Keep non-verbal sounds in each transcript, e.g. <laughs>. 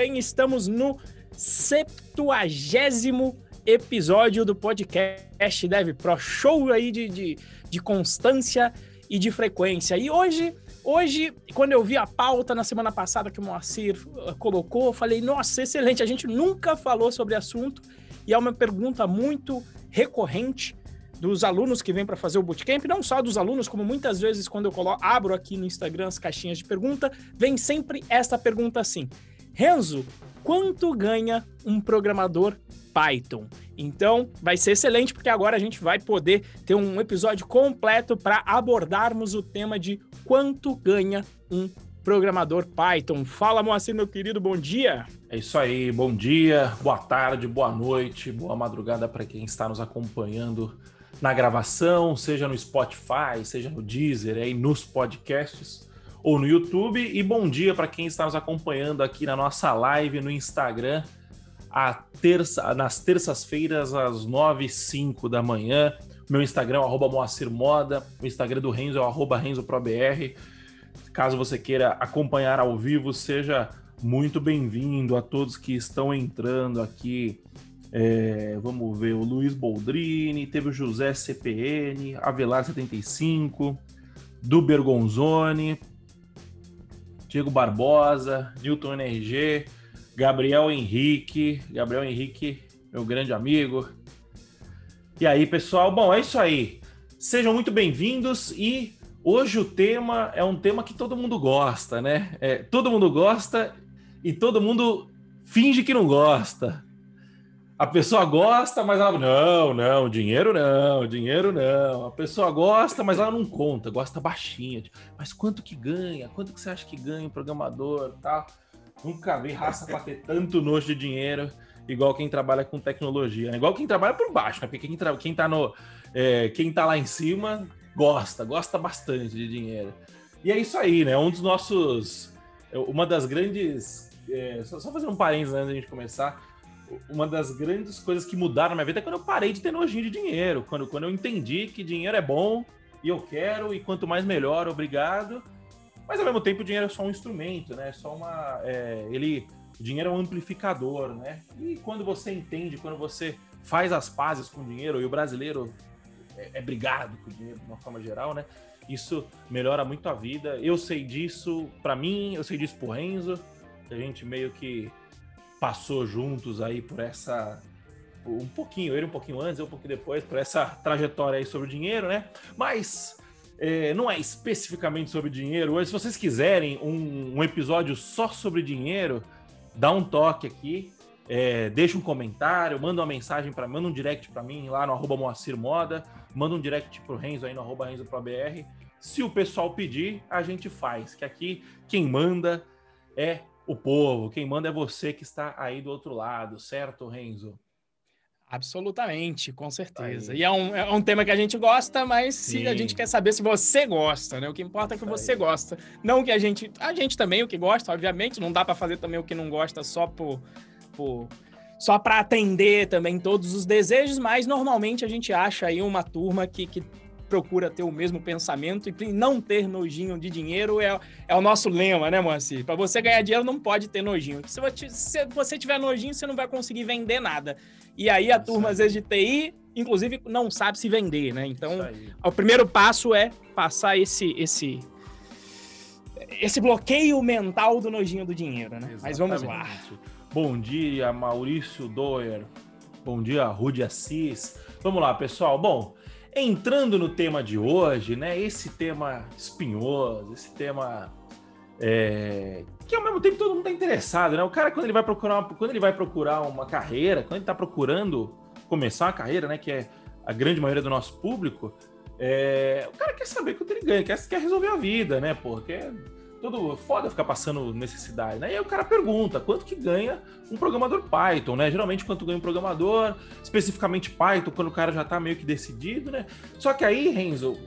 bem? Estamos no septuagésimo episódio do podcast Dev Pro. Show aí de, de, de constância e de frequência. E hoje, hoje, quando eu vi a pauta na semana passada que o Moacir uh, colocou, eu falei, nossa, excelente, a gente nunca falou sobre assunto e é uma pergunta muito recorrente dos alunos que vêm para fazer o bootcamp, não só dos alunos, como muitas vezes quando eu coloco, abro aqui no Instagram as caixinhas de pergunta, vem sempre esta pergunta assim: Renzo, quanto ganha um programador Python? Então, vai ser excelente porque agora a gente vai poder ter um episódio completo para abordarmos o tema de quanto ganha um programador Python. Fala, Moacir, meu querido, bom dia. É isso aí, bom dia, boa tarde, boa noite, boa madrugada para quem está nos acompanhando na gravação, seja no Spotify, seja no Deezer, aí nos podcasts ou no YouTube. E bom dia para quem está nos acompanhando aqui na nossa live no Instagram, terça, nas terças-feiras, às 9 h 05 da manhã. Meu Instagram é o Moacir Moda, o Instagram do Renzo é o RenzoProBR. Caso você queira acompanhar ao vivo, seja muito bem-vindo a todos que estão entrando aqui é, vamos ver, o Luiz Boldrini, teve o José CPN, Avelar 75, do Bergonzoni, Diego Barbosa, Newton NRG, Gabriel Henrique, Gabriel Henrique, meu grande amigo. E aí, pessoal? Bom, é isso aí. Sejam muito bem-vindos e hoje o tema é um tema que todo mundo gosta, né? É, todo mundo gosta e todo mundo finge que não gosta a pessoa gosta, mas ela não, não, dinheiro não, dinheiro não. A pessoa gosta, mas ela não conta, gosta baixinha. Mas quanto que ganha? Quanto que você acha que ganha um programador, tal? Nunca vi raça para ter tanto nojo de dinheiro igual quem trabalha com tecnologia, né? igual quem trabalha por baixo, né? Porque quem, tra... quem tá no é, quem tá lá em cima gosta, gosta bastante de dinheiro. E é isso aí, né? Um dos nossos é, uma das grandes é, só, só fazer um parênteses antes da gente começar uma das grandes coisas que mudaram na minha vida é quando eu parei de ter nojinho de dinheiro. Quando, quando eu entendi que dinheiro é bom e eu quero, e quanto mais melhor, obrigado. Mas ao mesmo tempo o dinheiro é só um instrumento, né? É só uma. É, ele. O dinheiro é um amplificador, né? E quando você entende, quando você faz as pazes com o dinheiro, e o brasileiro é, é brigado com o dinheiro de uma forma geral, né? Isso melhora muito a vida. Eu sei disso para mim, eu sei disso por Renzo. A gente meio que passou juntos aí por essa um pouquinho, ele um pouquinho antes, eu um pouquinho depois, por essa trajetória aí sobre o dinheiro, né? Mas é, não é especificamente sobre dinheiro. Hoje, se vocês quiserem um, um episódio só sobre dinheiro, dá um toque aqui, é, deixa um comentário, manda uma mensagem para manda um direct para mim lá no arroba Moacir Moda, manda um direct pro Renzo aí no arroba Renzo BR. Se o pessoal pedir, a gente faz, que aqui quem manda é o povo, quem manda é você que está aí do outro lado, certo, Renzo? Absolutamente, com certeza. Aí. E é um, é um tema que a gente gosta, mas se a gente quer saber se você gosta, né? O que importa é que você gosta. Não que a gente. A gente também, o que gosta, obviamente, não dá para fazer também o que não gosta só por. por só para atender também todos os desejos, mas normalmente a gente acha aí uma turma que, que procura ter o mesmo pensamento e não ter nojinho de dinheiro é, é o nosso lema, né, Moacir? Para você ganhar dinheiro não pode ter nojinho. Se você tiver nojinho, você não vai conseguir vender nada. E aí a turma, às vezes, de TI, inclusive, não sabe se vender, né? Então, o primeiro passo é passar esse, esse, esse bloqueio mental do nojinho do dinheiro, né? Exatamente. Mas vamos lá. Bom dia, Maurício Doer. Bom dia, Rude Assis. Vamos lá, pessoal. Bom, Entrando no tema de hoje, né? Esse tema espinhoso, esse tema é, que ao mesmo tempo todo mundo está interessado, né? O cara quando ele vai procurar uma, quando ele vai procurar uma carreira, quando ele está procurando começar uma carreira, né? Que é a grande maioria do nosso público, é, o cara quer saber quanto ele ganha, quer, quer resolver a vida, né? Porque tudo foda ficar passando necessidade, né? E aí o cara pergunta quanto que ganha um programador Python, né? Geralmente quanto ganha um programador, especificamente Python, quando o cara já tá meio que decidido, né? Só que aí, Renzo,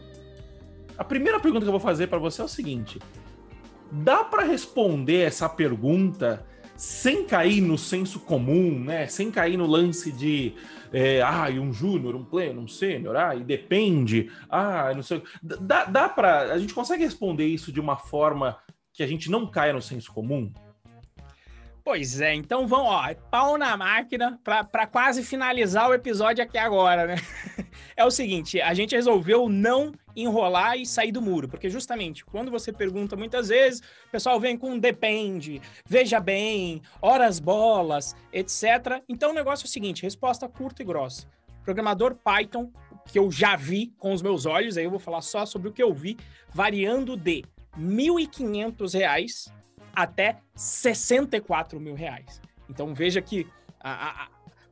a primeira pergunta que eu vou fazer para você é o seguinte: dá para responder essa pergunta sem cair no senso comum, né? Sem cair no lance de é, ah, um júnior, um pleno, um sênior, ah, e depende, ah, não sei. Dá, dá para. A gente consegue responder isso de uma forma que a gente não caia no senso comum? Pois é, então vamos, ó, é pau na máquina para quase finalizar o episódio aqui agora, né? <laughs> É o seguinte, a gente resolveu não enrolar e sair do muro, porque justamente quando você pergunta muitas vezes, o pessoal vem com depende, veja bem, horas bolas, etc. Então o negócio é o seguinte, resposta curta e grossa. Programador Python, que eu já vi com os meus olhos, aí eu vou falar só sobre o que eu vi, variando de R$ 1.500 até 64 mil reais. Então veja que a, a,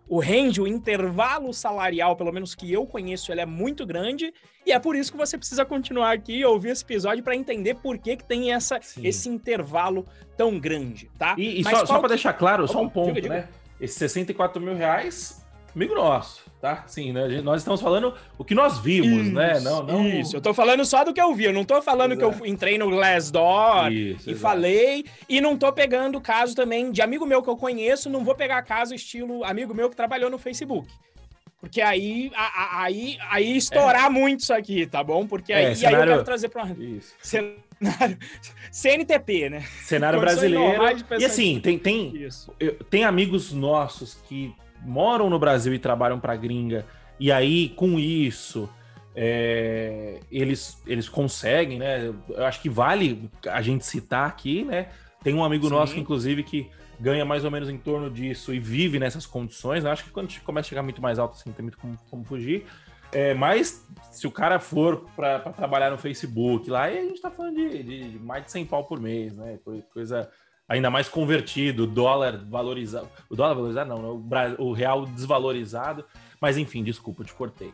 o range, o intervalo salarial, pelo menos que eu conheço, ele é muito grande e é por isso que você precisa continuar aqui e ouvir esse episódio para entender por que, que tem essa, esse intervalo tão grande, tá? E, e só, só para deixar claro, só um ponto, diga, diga. né? Esses 64 mil reais, amigo nosso tá? Sim, né? Nós estamos falando o que nós vimos, né? isso, né? Não, não... Isso, eu tô falando só do que eu vi. Eu não tô falando exato. que eu entrei no Glassdoor isso, e exato. falei. E não tô pegando caso também de amigo meu que eu conheço. Não vou pegar caso estilo amigo meu que trabalhou no Facebook. Porque aí, aí, aí estourar é. muito isso aqui, tá bom? Porque aí, é, cenário... aí eu quero trazer para isso. <laughs> cenário CNTP, né? Cenário brasileiro. E assim, tem, tem, tem amigos nossos que moram no Brasil e trabalham para gringa, e aí com isso é, eles, eles conseguem, né? Eu acho que vale a gente citar aqui, né? Tem um amigo Sim. nosso, inclusive, que ganha mais ou menos em torno disso e vive nessas condições. Acho que quando começa a chegar muito mais alto, assim, tem muito como, como fugir. É, mas se o cara for para trabalhar no Facebook lá, a gente tá falando de, de, mais de 100 pau por mês, né? Coisa ainda mais convertido, dólar valorizado. O dólar valorizado não, né? o, real desvalorizado. Mas enfim, desculpa, te cortei.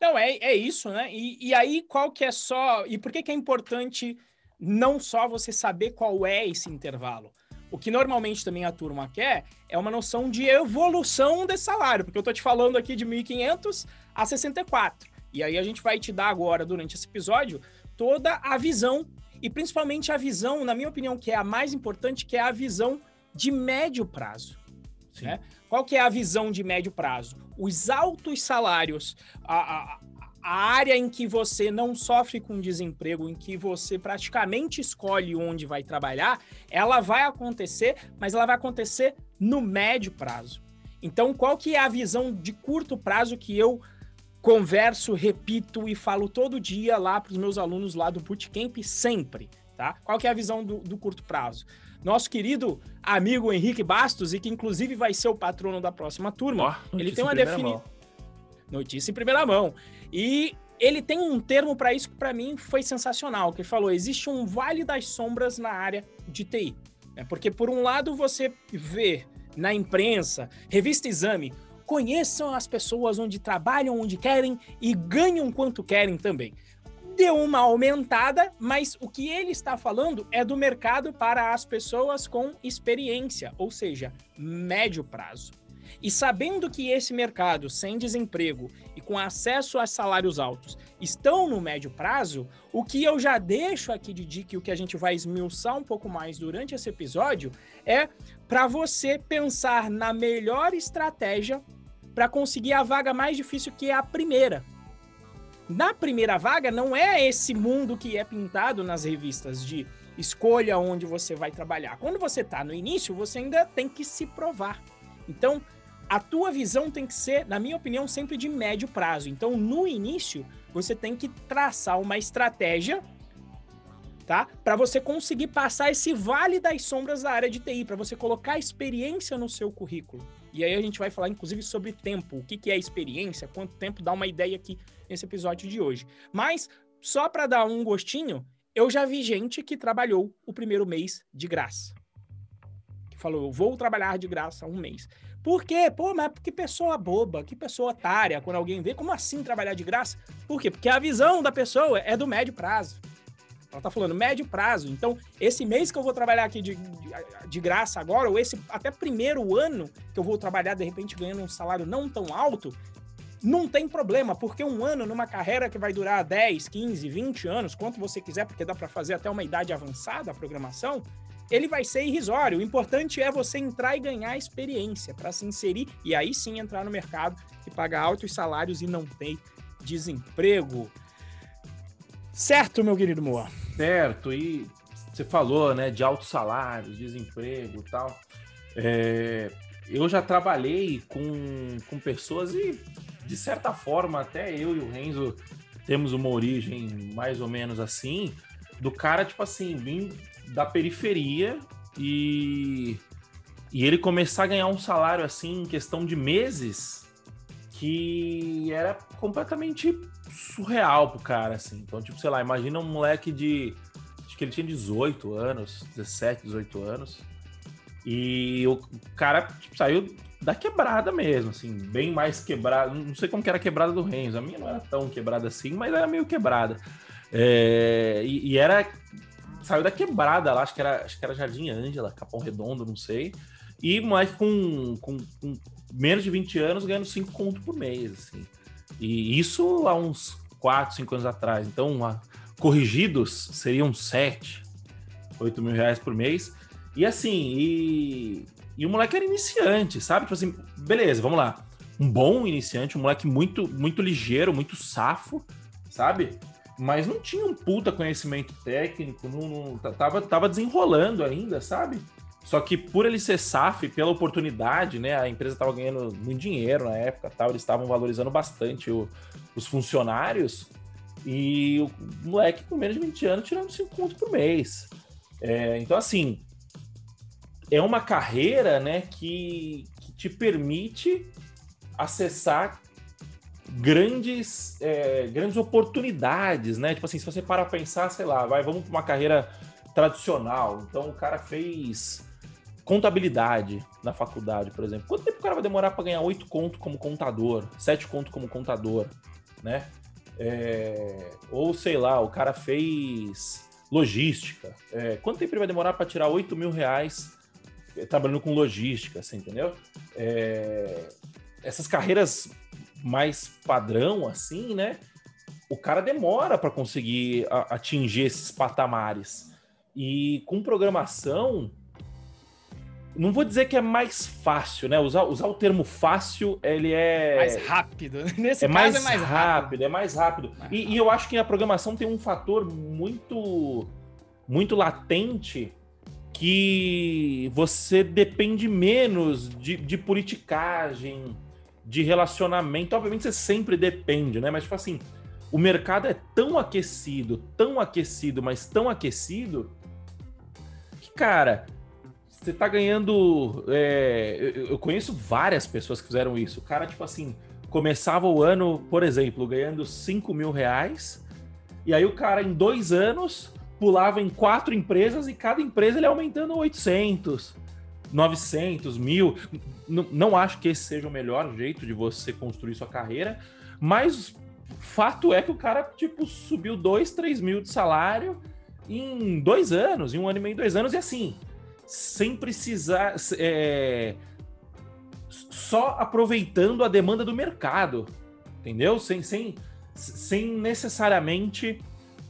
Não, é, é isso, né? E, e aí, qual que é só. E por que, que é importante não só você saber qual é esse intervalo? O que normalmente também a turma quer é uma noção de evolução desse salário, porque eu tô te falando aqui de 1.500 a 64. E aí a gente vai te dar agora, durante esse episódio, toda a visão e principalmente a visão, na minha opinião, que é a mais importante, que é a visão de médio prazo. Né? Qual que é a visão de médio prazo? Os altos salários, a, a, a área em que você não sofre com desemprego, em que você praticamente escolhe onde vai trabalhar, ela vai acontecer, mas ela vai acontecer no médio prazo. Então, qual que é a visão de curto prazo que eu converso, repito e falo todo dia lá para os meus alunos lá do Bootcamp, sempre, tá? Qual que é a visão do, do, curto prazo? Nosso querido amigo Henrique Bastos, e que inclusive vai ser o patrono da próxima turma, oh, ele tem uma definição... Notícia em primeira mão. E ele tem um termo para isso que para mim foi sensacional, que ele falou, existe um vale das sombras na área de TI. Né? Porque por um lado você vê na imprensa, revista Exame, conheçam as pessoas onde trabalham, onde querem e ganham quanto querem também. Deu uma aumentada, mas o que ele está falando é do mercado para as pessoas com experiência, ou seja, médio prazo. E sabendo que esse mercado sem desemprego e com acesso a salários altos estão no médio prazo, o que eu já deixo aqui de dica e o que a gente vai esmiuçar um pouco mais durante esse episódio é para você pensar na melhor estratégia para conseguir a vaga mais difícil, que é a primeira. Na primeira vaga, não é esse mundo que é pintado nas revistas de escolha onde você vai trabalhar. Quando você está no início, você ainda tem que se provar. Então, a tua visão tem que ser, na minha opinião, sempre de médio prazo. Então, no início, você tem que traçar uma estratégia, tá? Para você conseguir passar esse vale das sombras da área de TI, para você colocar experiência no seu currículo. E aí a gente vai falar, inclusive, sobre tempo, o que, que é experiência, quanto tempo dá uma ideia aqui nesse episódio de hoje. Mas, só para dar um gostinho, eu já vi gente que trabalhou o primeiro mês de graça. Que falou, eu vou trabalhar de graça um mês. Por quê? Pô, mas que pessoa boba, que pessoa otária, quando alguém vê, como assim trabalhar de graça? Por quê? Porque a visão da pessoa é do médio prazo. Ela tá falando médio prazo. Então, esse mês que eu vou trabalhar aqui de, de, de, graça agora, ou esse até primeiro ano que eu vou trabalhar, de repente, ganhando um salário não tão alto, não tem problema, porque um ano numa carreira que vai durar 10, 15, 20 anos, quanto você quiser, porque dá para fazer até uma idade avançada a programação, ele vai ser irrisório. O importante é você entrar e ganhar experiência para se inserir e aí sim entrar no mercado e pagar altos salários e não ter desemprego. Certo, meu querido Moa? Certo, e você falou, né, de altos salários, desemprego e tal. É, eu já trabalhei com, com pessoas e, de certa forma, até eu e o Renzo temos uma origem mais ou menos assim, do cara, tipo assim, vir da periferia e, e ele começar a ganhar um salário assim em questão de meses que era completamente surreal pro cara, assim. Então, tipo, sei lá, imagina um moleque de. Acho que ele tinha 18 anos, 17, 18 anos. E o cara tipo, saiu da quebrada mesmo, assim, bem mais quebrada. Não sei como que era a quebrada do Renzo. A minha não era tão quebrada assim, mas era meio quebrada. É, e, e, era. Saiu da quebrada lá, acho que era, acho que era Jardim Ângela, Capão Redondo, não sei. E moleque com, com, com menos de 20 anos ganhando 5 conto por mês, assim. E isso há uns 4, 5 anos atrás. Então, a, corrigidos seriam 7, 8 mil reais por mês. E assim, e, e o moleque era iniciante, sabe? Tipo assim, beleza, vamos lá. Um bom iniciante, um moleque muito, muito ligeiro, muito safo, sabe? Mas não tinha um puta conhecimento técnico, não, não tava, tava desenrolando ainda, sabe? Só que por ele ser SAF, pela oportunidade, né? A empresa estava ganhando muito dinheiro na época, tal, eles estavam valorizando bastante o, os funcionários. E o moleque com menos de 20 anos tirando 5 pontos por mês. É, então, assim, é uma carreira né, que, que te permite acessar grandes, é, grandes oportunidades, né? Tipo assim, se você para pensar, sei lá, vai, vamos para uma carreira tradicional. Então o cara fez contabilidade na faculdade, por exemplo. Quanto tempo o cara vai demorar para ganhar oito conto como contador, sete conto como contador, né? É... ou sei lá, o cara fez logística. É... quanto tempo ele vai demorar para tirar oito mil reais trabalhando com logística, você entendeu? É... essas carreiras mais padrão, assim, né? O cara demora para conseguir atingir esses patamares. E com programação, não vou dizer que é mais fácil, né? Usar, usar o termo fácil, ele é. Mais rápido. <laughs> Nesse é caso mais é mais rápido. rápido. É mais rápido. Mais e, rápido. e eu acho que a programação tem um fator muito, muito latente que você depende menos de, de politicagem, de relacionamento. Obviamente você sempre depende, né? Mas, tipo assim, o mercado é tão aquecido, tão aquecido, mas tão aquecido, que, cara você tá ganhando. É, eu, conheço várias pessoas que fizeram isso. O cara, tipo assim, começava o ano, por exemplo, ganhando 5 mil reais. E aí o cara, em dois anos, pulava em quatro empresas e cada empresa ele aumentando 800, 900, mil. N não acho que esse seja o melhor jeito de você construir sua carreira, mas fato é que o cara, tipo, subiu 2, 3 mil de salário em dois anos, em um ano e meio, dois anos, e assim, sem precisar. É, só aproveitando a demanda do mercado, entendeu? Sem, sem, sem necessariamente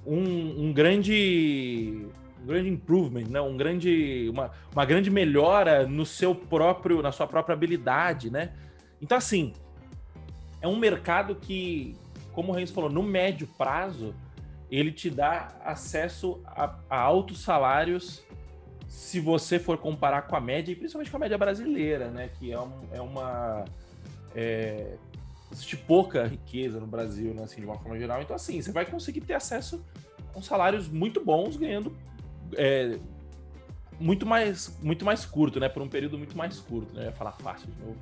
um, um grande um grande improvement, né? um grande, uma, uma grande melhora no seu próprio, na sua própria habilidade, né? Então, assim, é um mercado que, como o Renzo falou, no médio prazo, ele te dá acesso a, a altos salários se você for comparar com a média, e principalmente com a média brasileira, né? Que é, um, é uma. É, existe pouca riqueza no Brasil, né? Assim, de uma forma geral. Então, assim, você vai conseguir ter acesso a salários muito bons, ganhando é, muito mais muito mais curto, né? Por um período muito mais curto, né? Eu ia falar fácil de novo.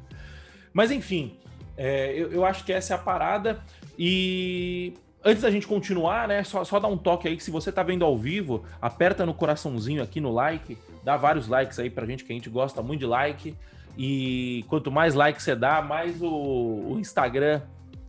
Mas enfim, é, eu, eu, acho que essa é a parada. E Antes da gente continuar, né, só, só dar um toque aí que se você tá vendo ao vivo, aperta no coraçãozinho aqui no like, dá vários likes aí pra gente, que a gente gosta muito de like. E quanto mais likes você dá, mais o, o Instagram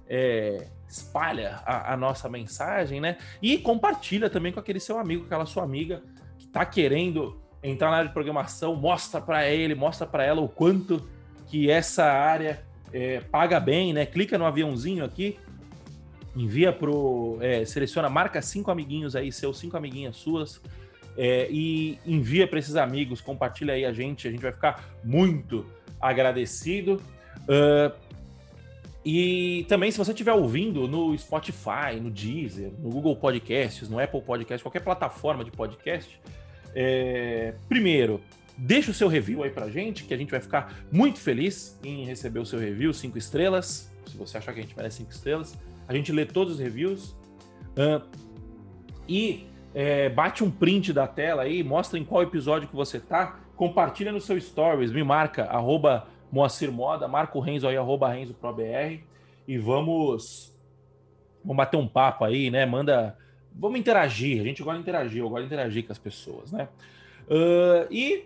é, espalha a, a, nossa mensagem, né? E compartilha também com aquele seu amigo, aquela sua amiga que tá querendo entrar na área de programação, mostra para ele, mostra para ela o quanto que essa área é, paga bem, né? Clica no aviãozinho aqui, envia pro. É, seleciona, marca cinco amiguinhos aí, seus cinco amiguinhas suas. É, e envia para esses amigos, compartilha aí a gente, a gente vai ficar muito agradecido. Uh, e também, se você estiver ouvindo no Spotify, no Deezer, no Google Podcasts, no Apple Podcasts, qualquer plataforma de podcast, É, primeiro, deixa o seu review aí pra gente, que a gente vai ficar muito feliz em receber o seu review, cinco estrelas. Se você achar que a gente merece cinco estrelas, a gente lê todos os reviews. Uh, e é, bate um print da tela aí, mostra em qual episódio que você tá, compartilha no seu stories, me marca, arroba Moacir Moda, marca o Renzo aí, arroba RenzoProBR, e vamos, vamos bater um papo aí, né? Manda, vamos interagir, a gente gosta de interagir, eu gosto de interagir com as pessoas, né? Uh, e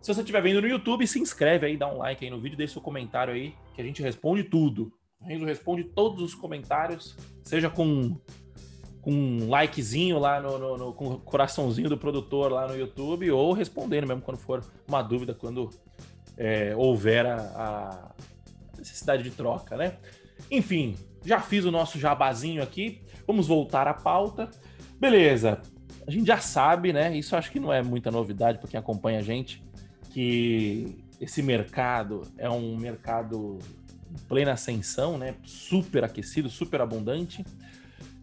se você estiver vendo no YouTube, se inscreve aí, dá um like aí no vídeo, deixa seu comentário aí, que a gente responde tudo. Renzo responde todos os comentários, seja com um likezinho lá no, no, no, com o coraçãozinho do produtor lá no YouTube, ou respondendo mesmo quando for uma dúvida, quando é, houver a, a, necessidade de troca, né? Enfim, já fiz o nosso jabazinho aqui, vamos voltar à pauta. Beleza, a gente já sabe, né? Isso acho que não é muita novidade para quem acompanha a gente, que esse mercado é um mercado plena ascensão, né? Super aquecido, super abundante.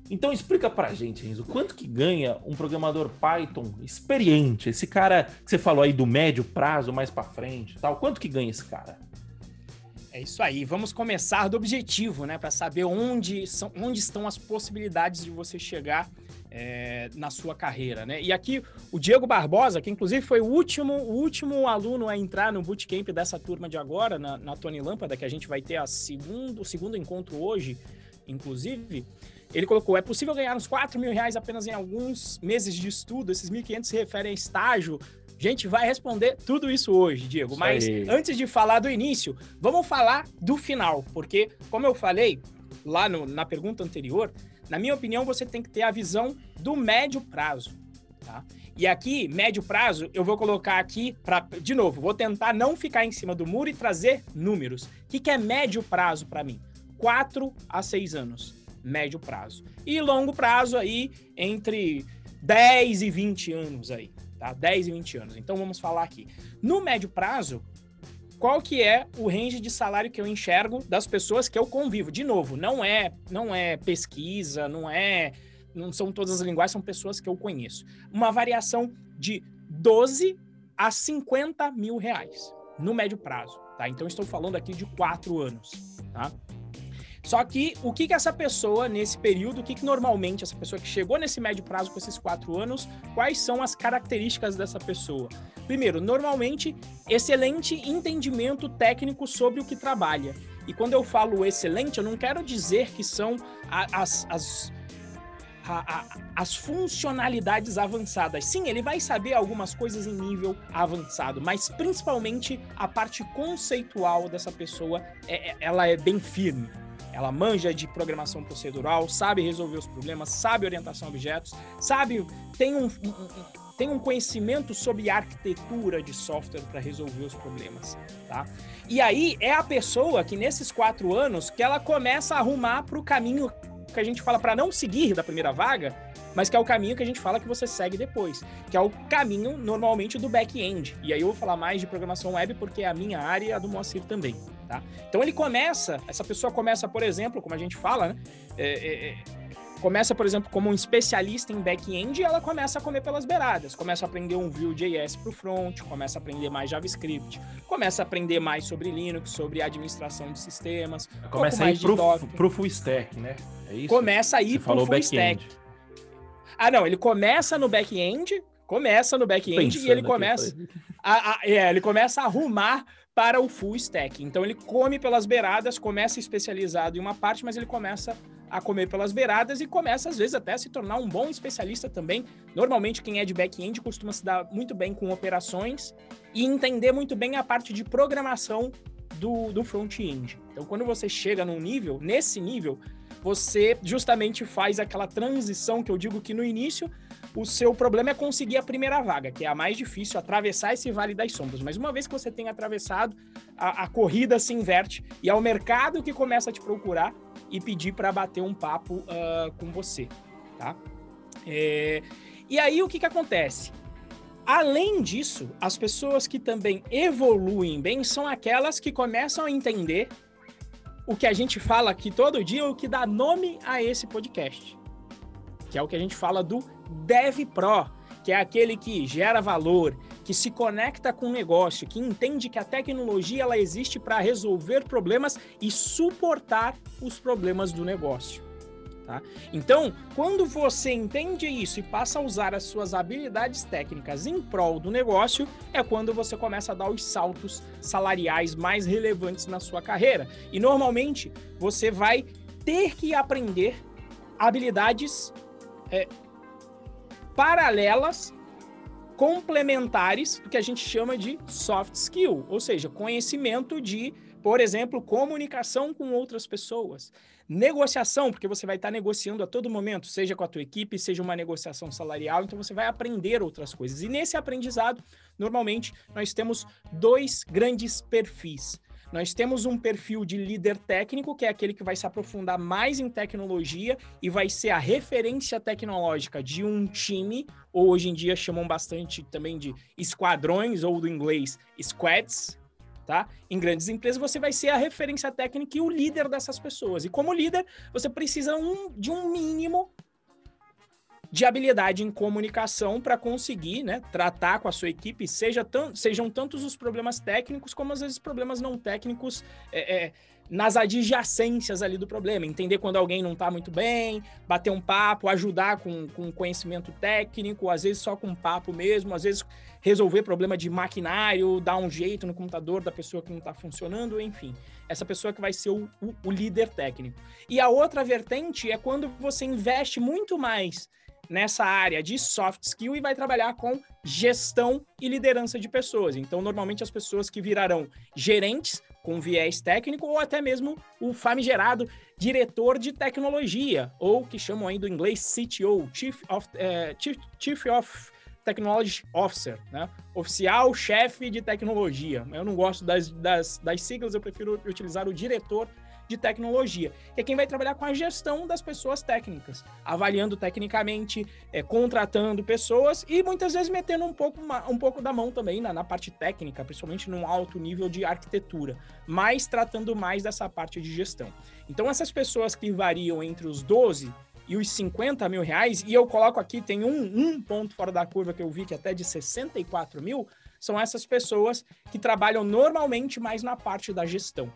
Então explica pra gente, Renzo, quanto que ganha um programador Python experiente? Esse cara que você falou aí do médio prazo, mais para frente, tal, quanto que ganha esse cara? É isso aí. Vamos começar do objetivo, né, para saber onde são, onde estão as possibilidades de você chegar é, na sua carreira, né? E aqui o Diego Barbosa, que inclusive foi o último, o último aluno a entrar no bootcamp dessa turma de agora, na, na Tony Lâmpada, que a gente vai ter a segundo, o segundo encontro hoje, inclusive. Ele colocou: é possível ganhar uns 4 mil reais apenas em alguns meses de estudo? Esses 1.500 se referem a estágio. A gente vai responder tudo isso hoje, Diego. Isso Mas aí. antes de falar do início, vamos falar do final. Porque, como eu falei lá no, na pergunta anterior, na minha opinião, você tem que ter a visão do médio prazo. Tá? E aqui, médio prazo, eu vou colocar aqui para, de novo, vou tentar não ficar em cima do muro e trazer números. O que, que é médio prazo para mim? 4 a 6 anos médio prazo. E longo prazo aí entre 10 e 20 anos aí, tá? 10 e 20 anos. Então vamos falar aqui. No médio prazo, qual que é o range de salário que eu enxergo das pessoas que eu convivo? De novo, não é, não é pesquisa, não é, não são todas as linguagens, são pessoas que eu conheço. Uma variação de 12 a 50 mil reais no médio prazo, tá? Então estou falando aqui de quatro anos, tá? Só que o que, que essa pessoa, nesse período, o que, que normalmente essa pessoa que chegou nesse médio prazo com esses quatro anos, quais são as características dessa pessoa? Primeiro, normalmente, excelente entendimento técnico sobre o que trabalha. E quando eu falo excelente, eu não quero dizer que são as, as a, a, as funcionalidades avançadas. Sim, ele vai saber algumas coisas em nível avançado, mas principalmente a parte conceitual dessa pessoa, é, é ela é bem firme. Ela manja de programação procedural, sabe resolver os problemas, sabe orientação a objetos, sabe, tem um, um, tem um conhecimento sobre arquitetura de software para resolver os problemas, tá? E aí é a pessoa que nesses quatro anos que ela começa a arrumar para o caminho que a gente fala para não seguir da primeira vaga, mas que é o caminho que a gente fala que você segue depois, que é o caminho normalmente do back-end. E aí eu vou falar mais de programação web porque é a minha área e a do Moacir também. Tá? Então ele começa, essa pessoa começa, por exemplo, como a gente fala, né? É, é, é, começa, por exemplo, como um especialista em back-end e ela começa a comer pelas beiradas. Começa a aprender um Vue.js para o front, começa a aprender mais JavaScript, começa a aprender mais sobre Linux, sobre administração de sistemas. Começa um a ir pro, pro full stack, né? É isso? Começa a ir Você pro full stack. Ah, não, ele começa no back-end, começa no back-end e ele começa a, a, é, ele começa a arrumar para o full stack. Então ele come pelas beiradas, começa especializado em uma parte, mas ele começa a comer pelas beiradas e começa às vezes até a se tornar um bom especialista também. Normalmente quem é de back-end costuma se dar muito bem com operações e entender muito bem a parte de programação do, do front-end. Então quando você chega num nível, nesse nível, você justamente faz aquela transição que eu digo que no início o seu problema é conseguir a primeira vaga, que é a mais difícil, atravessar esse vale das sombras. Mas uma vez que você tem atravessado, a, a corrida se inverte e é o mercado que começa a te procurar e pedir para bater um papo uh, com você, tá? É... E aí o que, que acontece? Além disso, as pessoas que também evoluem bem são aquelas que começam a entender o que a gente fala aqui todo dia, o que dá nome a esse podcast, que é o que a gente fala do Dev Pro. que é aquele que gera valor, que se conecta com o negócio, que entende que a tecnologia ela existe para resolver problemas e suportar os problemas do negócio. Tá? Então, quando você entende isso e passa a usar as suas habilidades técnicas em prol do negócio, é quando você começa a dar os saltos salariais mais relevantes na sua carreira. E normalmente você vai ter que aprender habilidades é, paralelas, complementares, do que a gente chama de soft skill, ou seja, conhecimento de, por exemplo, comunicação com outras pessoas. Negociação, porque você vai estar negociando a todo momento, seja com a tua equipe, seja uma negociação salarial, então você vai aprender outras coisas. E nesse aprendizado, normalmente, nós temos dois grandes perfis. Nós temos um perfil de líder técnico, que é aquele que vai se aprofundar mais em tecnologia e vai ser a referência tecnológica de um time, ou hoje em dia chamam bastante também de esquadrões, ou do inglês squads, tá? Em grandes empresas, você vai ser a referência técnica e o líder dessas pessoas. E como líder, você precisa um, de um mínimo de habilidade em comunicação para conseguir né, tratar com a sua equipe, seja sejam tantos os problemas técnicos como às vezes problemas não técnicos é, é, nas adjacências ali do problema. Entender quando alguém não está muito bem, bater um papo, ajudar com, com conhecimento técnico, às vezes só com papo mesmo, às vezes resolver problema de maquinário, dar um jeito no computador da pessoa que não está funcionando, enfim. Essa pessoa que vai ser o, o, o líder técnico. E a outra vertente é quando você investe muito mais nessa área de soft skill e vai trabalhar com gestão e liderança de pessoas. Então, normalmente as pessoas que virarão gerentes com viés técnico ou até mesmo o famigerado diretor de tecnologia, ou que chamam aí do inglês CTO, Chief of, uh, Chief, Chief of Technology Officer, né? Oficial chefe de tecnologia. Eu não gosto das, das, das siglas, eu prefiro utilizar o diretor de tecnologia, que é quem vai trabalhar com a gestão das pessoas técnicas, avaliando tecnicamente, é, contratando pessoas e muitas vezes metendo um pouco, um pouco da mão também na, na parte técnica, principalmente num alto nível de arquitetura, mas tratando mais dessa parte de gestão. Então, essas pessoas que variam entre os 12 e os 50 mil reais, e eu coloco aqui, tem um, um ponto fora da curva que eu vi que até de 64 mil, são essas pessoas que trabalham normalmente mais na parte da gestão.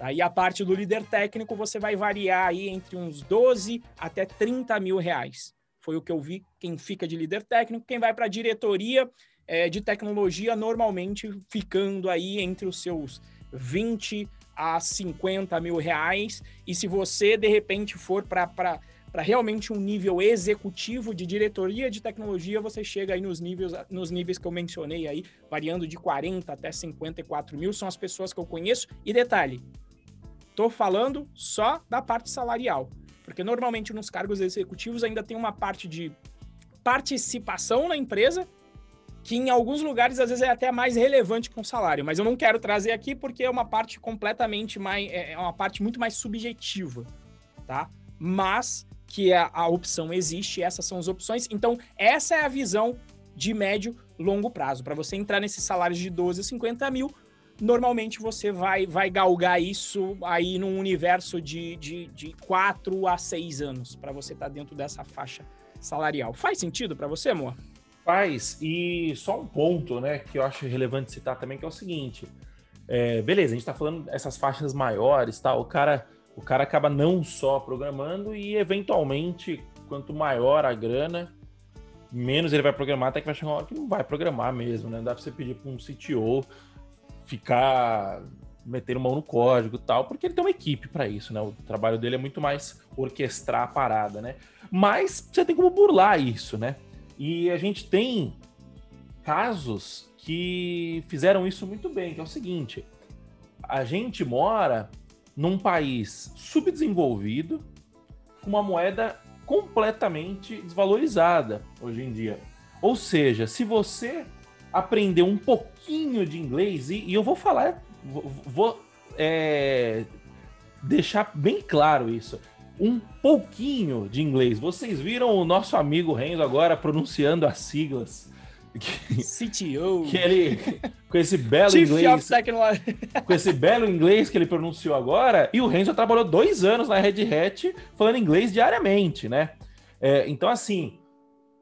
Aí a parte do líder técnico você vai variar aí entre uns 12 até 30 mil reais. Foi o que eu vi quem fica de líder técnico, quem vai para a diretoria é, de tecnologia, normalmente ficando aí entre os seus 20 a 50 mil reais. E se você de repente for para para realmente um nível executivo de diretoria de tecnologia, você chega aí nos níveis, nos níveis que eu mencionei aí, variando de 40 até 54 mil, são as pessoas que eu conheço. E detalhe, Estou falando só da parte salarial, porque normalmente nos cargos executivos ainda tem uma parte de participação na empresa, que em alguns lugares às vezes é até mais relevante que um salário, mas eu não quero trazer aqui porque é uma parte completamente mais, é, é uma parte muito mais subjetiva, tá? Mas que a, a opção existe, essas são as opções. Então, essa é a visão de médio longo prazo. Para você entrar nesses salários de 12 a 50 mil, normalmente você vai, vai galgar isso aí num universo de, de, de 4 a 6 anos para você estar tá dentro dessa faixa salarial. Faz sentido para você, amor? Faz, e só um ponto, né, que eu acho relevante citar também, que é o seguinte. É, beleza, a gente está falando dessas faixas maiores, tá? O cara, o cara acaba não só programando e eventualmente, quanto maior a grana, menos ele vai programar, até que vai chegar uma hora que não vai programar mesmo, né? Dá para você pedir para um CTO ficar metendo mão no código e tal, porque ele tem uma equipe para isso, né? O trabalho dele é muito mais orquestrar a parada, né? Mas você tem como burlar isso, né? E a gente tem casos que fizeram isso muito bem, que é o seguinte: a gente mora num país subdesenvolvido com uma moeda completamente desvalorizada hoje em dia. Ou seja, se você aprender um pouquinho de inglês, e, e eu vou falar, vou, vou é, deixar bem claro isso. Um pouquinho de inglês. Vocês viram o nosso amigo Renzo agora pronunciando as siglas? CTO. Que ele, com esse belo Chief inglês. com esse belo inglês que ele pronunciou agora, e o Renzo trabalhou dois anos na Red Hat falando inglês diariamente, né? É, então, assim,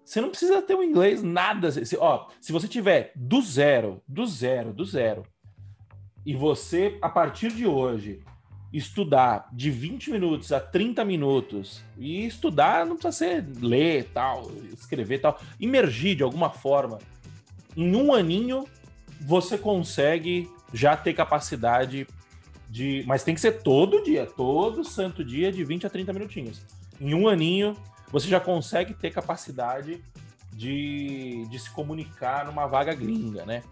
Você não precisa ter um inglês nada. Se, ó, se você tiver do zero, do zero, do zero, e você, a partir de hoje, estudar de 20 minutos a 30 minutos, e estudar não precisa ser ler, tal, escrever, tal, imergir de alguma forma, em um aninho, você consegue já ter capacidade de. Mas tem que ser todo dia, todo santo dia, de 20 a 30 minutinhos. Em um aninho, você já consegue ter capacidade de, de se comunicar numa vaga gringa, né?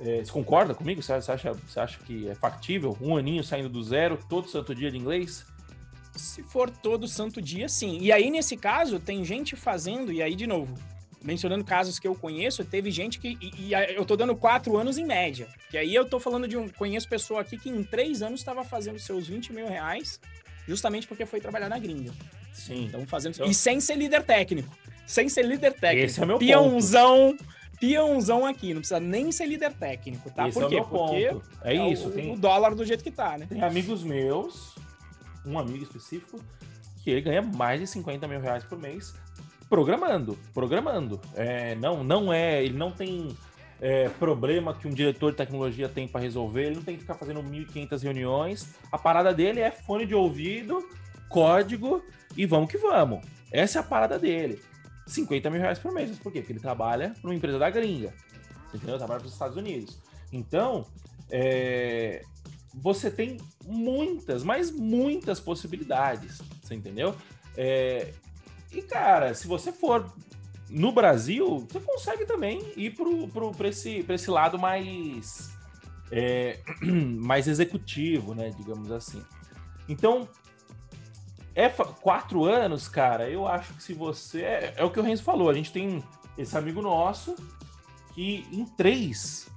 É, você concorda comigo? Você acha, você acha que é factível? Um aninho saindo do zero, todo santo dia de inglês? Se for todo santo dia, sim. E aí, nesse caso, tem gente fazendo, e aí, de novo, mencionando casos que eu conheço, teve gente que. E, e, eu tô dando quatro anos em média. Que aí eu tô falando de um. Conheço pessoa aqui que em três anos estava fazendo seus 20 mil reais, justamente porque foi trabalhar na gringa. Sim. Então fazendo. Então... E sem ser líder técnico. Sem ser líder técnico. Esse é meu Peãozão. Ponto. Peãozão aqui, não precisa nem ser líder técnico, tá? Esse Por é quê? É Porque ponto. é, é isso. O, tem... o dólar do jeito que tá, né? Tem amigos meus, um amigo específico, que ele ganha mais de 50 mil reais por mês programando, programando. É, não, não é, ele não tem é, problema que um diretor de tecnologia tem para resolver, ele não tem que ficar fazendo 1.500 reuniões. A parada dele é fone de ouvido, código e vamos que vamos. Essa é a parada dele. 50 mil reais por mês. Por quê? Porque ele trabalha numa empresa da gringa. Entendeu? Trabalha para os Estados Unidos. Então, é, você tem muitas, mas muitas possibilidades. Você entendeu? É, e, cara, se você for no Brasil, você consegue também ir para esse, esse lado mais, é, <clears throat> mais executivo, né? Digamos assim. Então, é quatro anos, cara, eu acho que se você. É, é, o que o Renzo falou, a gente tem esse amigo nosso que em três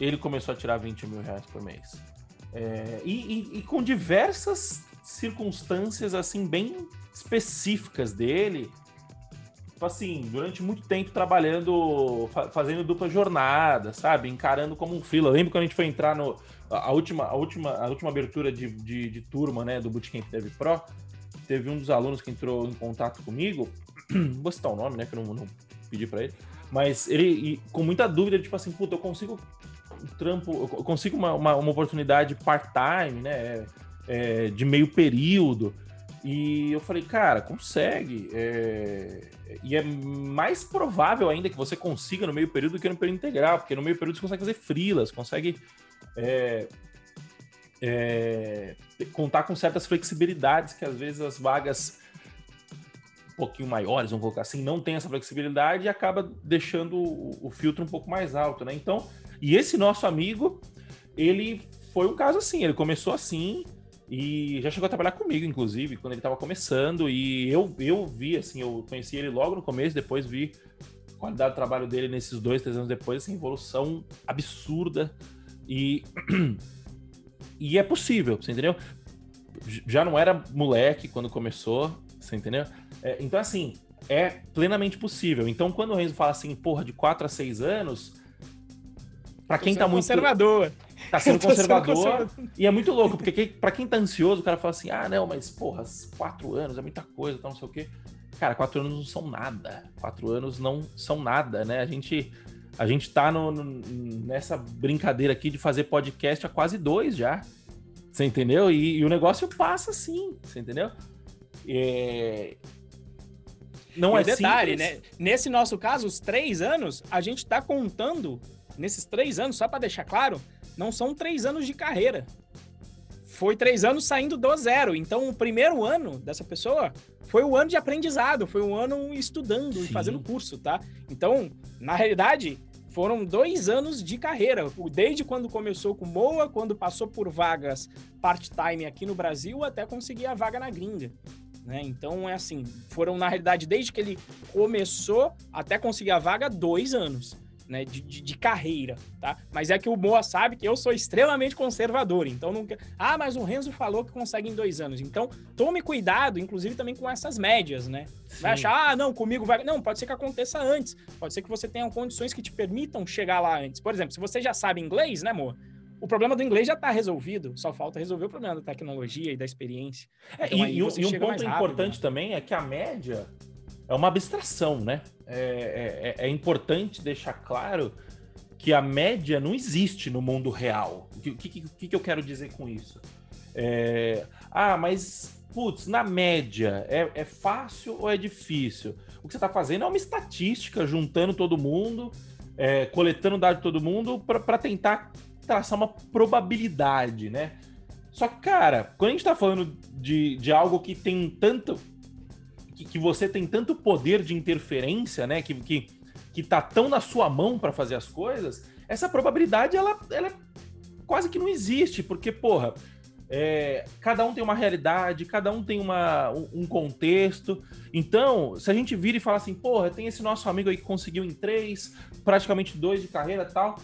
ele começou a tirar 20 mil reais por mês. É, e, e, e, com diversas circunstâncias assim bem específicas dele. Tipo assim, durante muito tempo trabalhando, fa fazendo dupla jornada, sabe? Encarando como um fila. lembro quando a gente foi entrar no. A última, a última, a última abertura de, de, de turma né, do Bootcamp Dev Pro, teve um dos alunos que entrou em contato comigo. <clears throat> Vou citar o nome, né? Que eu não, não pedi para ele. Mas ele, com muita dúvida, tipo assim, puta, eu consigo um trampo, eu consigo uma, uma, uma oportunidade part-time, né? É, de meio período. E eu falei, cara, consegue. É... E é mais provável ainda que você consiga no meio período do que no período integral, porque no meio período você consegue fazer frilas, consegue é... É... contar com certas flexibilidades que às vezes as vagas um pouquinho maiores, vamos colocar assim, não tem essa flexibilidade e acaba deixando o, o filtro um pouco mais alto, né? Então, e esse nosso amigo, ele foi um caso assim, ele começou assim, e já chegou a trabalhar comigo, inclusive, quando ele estava começando. E eu, eu vi, assim, eu conheci ele logo no começo, depois vi a qualidade do trabalho dele nesses dois, três anos depois, assim, evolução absurda. E, <clears throat> e é possível, você entendeu? Já não era moleque quando começou, você entendeu? É, então, assim, é plenamente possível. Então, quando o Renzo fala assim, porra, de 4 a 6 anos, para quem tá muito. Conservador. Tá <laughs> sendo conservador. conservador. E é muito louco, porque para quem tá ansioso, o cara fala assim: ah, não, mas porra, quatro anos é muita coisa, tá, não sei o quê. Cara, quatro anos não são nada. Quatro anos não são nada, né? A gente, a gente tá no, no, nessa brincadeira aqui de fazer podcast há quase dois já. Você entendeu? E, e o negócio passa assim, você entendeu? É... Não e é detalhe, simples. né? Nesse nosso caso, os três anos, a gente tá contando nesses três anos, só para deixar claro, não são três anos de carreira. Foi três anos saindo do zero. Então, o primeiro ano dessa pessoa foi o ano de aprendizado, foi um ano estudando Sim. e fazendo curso, tá? Então, na realidade, foram dois anos de carreira. Desde quando começou com Moa, quando passou por vagas part-time aqui no Brasil, até conseguir a vaga na gringa. Né? Então, é assim, foram, na realidade, desde que ele começou até conseguir a vaga, dois anos né, de, de, de, carreira, tá? Mas é que o Moa sabe que eu sou extremamente conservador, então não Ah, mas o Renzo falou que consegue em dois anos. Então, tome cuidado, inclusive também com essas médias, né? Sim. Vai achar, ah, não, comigo vai... Não, pode ser que aconteça antes. Pode ser que você tenha condições que te permitam chegar lá antes. Por exemplo, se você já sabe inglês, né, Moa? O problema do inglês já está resolvido, só falta resolver o problema da tecnologia e da experiência. É, então, e, e, um ponto importante também é que a média é uma abstração, né? É, é, é, importante deixar claro que a média não existe no mundo real. O que, que, que eu quero dizer com isso? É, ah, mas, putz, na média, é, é fácil ou é difícil? O que você está fazendo é uma estatística, juntando todo mundo, é, coletando dados de todo mundo para tentar traçar uma probabilidade, né? Só que, cara, quando a gente está falando de, de algo que tem tanto. Que, que, você tem tanto poder de interferência, né? Que, que, que tá tão na sua mão para fazer as coisas, essa probabilidade ela, ela quase que não existe, porque, porra, é, cada um tem uma realidade, cada um tem uma, um contexto. Então, se a gente vira e fala assim, porra, tem esse nosso amigo aí que conseguiu em três, praticamente dois de carreira tal.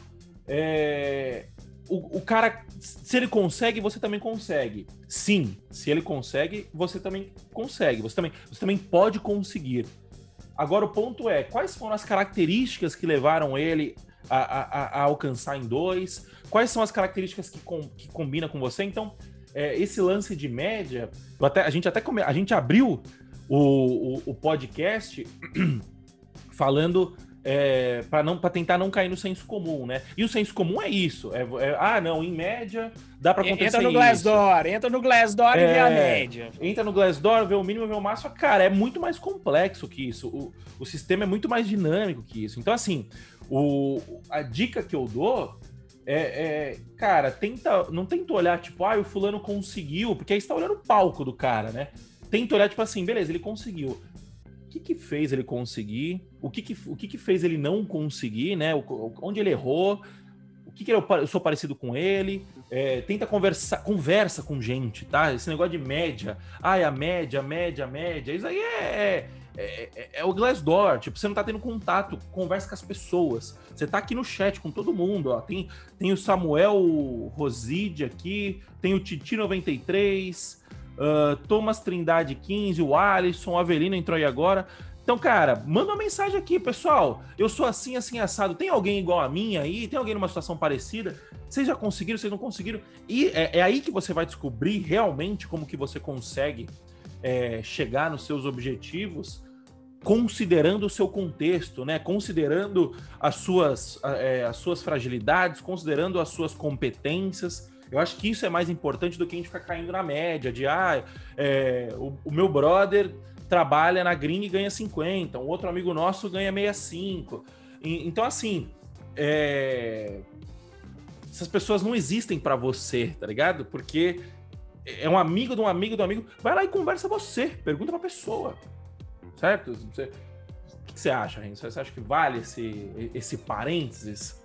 É, o, o, cara, se ele consegue, você também consegue. Sim, se ele consegue, você também consegue. Você também, você também pode conseguir. Agora, o ponto é, quais foram as características que levaram ele a, a, a alcançar em dois? Quais são as características que, com, que combinam com você? Então, é, esse lance de média, até, a gente até come, a gente abriu o, o, o podcast <clears throat> falando é, para não para tentar não cair no senso comum, né? E o senso comum é isso, é, é ah, não, em média dá para acontecer Entra no Glassdoor, entra no Glassdoor é, e vê a média. Entra no Glassdoor, vê o mínimo, vê o máximo, cara, é muito mais complexo que isso. O, o sistema é muito mais dinâmico que isso. Então assim, o, a dica que eu dou é, é, cara, tenta, não tenta olhar tipo, ah, o fulano conseguiu, porque aí você tá olhando o palco do cara, né? Tenta olhar tipo assim, beleza, ele conseguiu. Que que fez ele conseguir? O que que, o que, que fez ele não conseguir, né? O, onde ele errou? O que que eu, eu sou parecido com ele? É, tenta conversar, conversa com gente, tá? Esse negócio de média, é a média, média, média, isso aí é, é é, é, é, o Glassdoor, tipo, você não tá tendo contato, conversa com as pessoas. Você tá aqui no chat com todo mundo, ó. Tem, tem o Samuel Roside aqui, tem o Titi 93, uh, Thomas Trindade 15, o Alisson, o Avelino entrou aí agora. Então, cara, manda uma mensagem aqui, pessoal. Eu sou assim, assim, assado. Tem alguém igual a mim aí? Tem alguém numa situação parecida? Vocês já conseguiram, vocês não conseguiram? E é, é aí que você vai descobrir realmente como que você consegue é, chegar nos seus objetivos considerando o seu contexto, né? Considerando as suas, é, as suas fragilidades, considerando as suas competências. Eu acho que isso é mais importante do que a gente ficar caindo na média de ah, é, o, o, meu brother trabalha na gringa e ganha 50, um outro amigo nosso ganha 65. E, então, assim, é, essas pessoas não existem para você, tá ligado? Porque é um amigo de um amigo de um amigo. Vai lá e conversa você, pergunta pra pessoa certo? Você, o que você acha, Renzo? Você acha que vale esse, esse parênteses?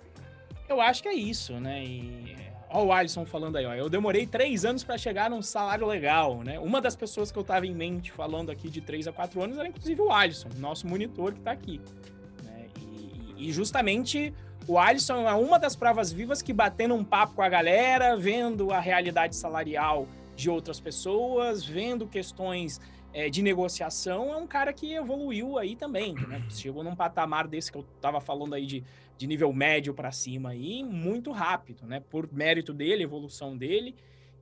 Eu acho que é isso, né? E Olha o Alisson falando aí, ó. Eu demorei três anos para chegar num salário legal, né? Uma das pessoas que eu tava em mente falando aqui de três a quatro anos era inclusive o Alisson, nosso monitor que tá aqui. Né? E, e, justamente o Alisson é uma das provas vivas que batendo um papo com a galera, vendo a realidade salarial de outras pessoas, vendo questões é, de negociação, é um cara que evoluiu aí também, né? Chegou num patamar desse que eu tava falando aí de, de nível médio para cima aí, muito rápido, né? Por mérito dele, evolução dele.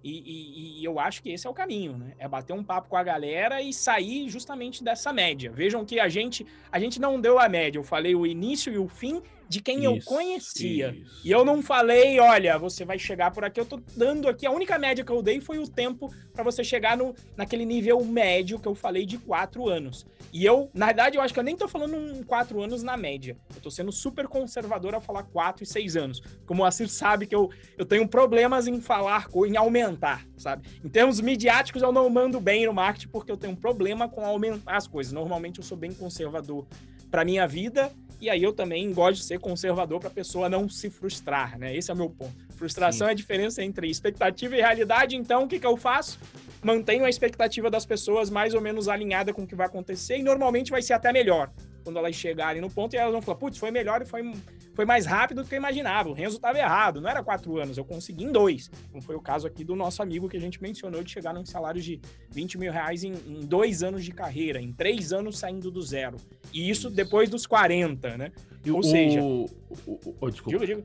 E, e, e, eu acho que esse é o caminho, né? É bater um papo com a galera e sair justamente dessa média. Vejam que a gente a gente não deu a média. Eu falei o início e o fim de quem isso, eu conhecia. Isso. E eu não falei, olha, você vai chegar por aqui. Eu tô dando aqui, a única média que eu dei foi o tempo para você chegar no, naquele nível médio que eu falei de quatro anos. E eu, na verdade, eu acho que eu nem tô falando um quatro anos na média. Eu tô sendo super conservador a falar quatro e seis anos. Como o Assir sabe que eu, eu tenho problemas em falar, em aumentar, sabe? Em termos midiáticos, eu não mando bem no marketing porque eu tenho um problema com aumentar as coisas. Normalmente eu sou bem conservador para minha vida e aí eu também gosto de ser conservador para a pessoa não se frustrar, né? Esse é o meu ponto. Frustração Sim. é a diferença entre expectativa e realidade. Então, o que, que eu faço? Mantenho a expectativa das pessoas mais ou menos alinhada com o que vai acontecer e normalmente vai ser até melhor quando elas chegarem no ponto e elas vão falar, putz, foi melhor e foi, foi mais rápido do que eu imaginava. O Renzo estava errado, não era quatro anos, eu consegui em dois. Como foi o caso aqui do nosso amigo que a gente mencionou de chegar num salário de 20 mil reais em, em dois anos de carreira, em três anos saindo do zero. E isso, isso. depois dos 40, né? E Ou o, seja. O, o, o, desculpa. Digo, digo.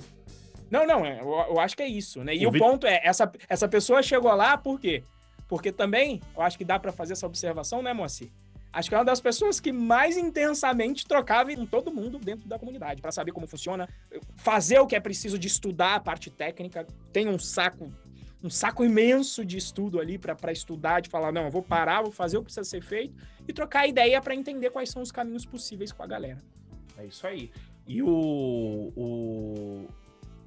Não, não, é, eu, eu, acho que é isso, né? E o, o ponto é, essa, essa pessoa chegou lá por quê? Porque também, eu acho que dá para fazer essa observação, né, Moacir? Acho que é uma das pessoas que mais intensamente trocava com todo mundo dentro da comunidade, para saber como funciona, fazer o que é preciso de estudar a parte técnica. Tem um saco, um saco imenso de estudo ali para estudar, de falar, não, eu vou parar, vou fazer o que precisa ser feito e trocar ideia para entender quais são os caminhos possíveis com a galera. É isso aí. E o, o,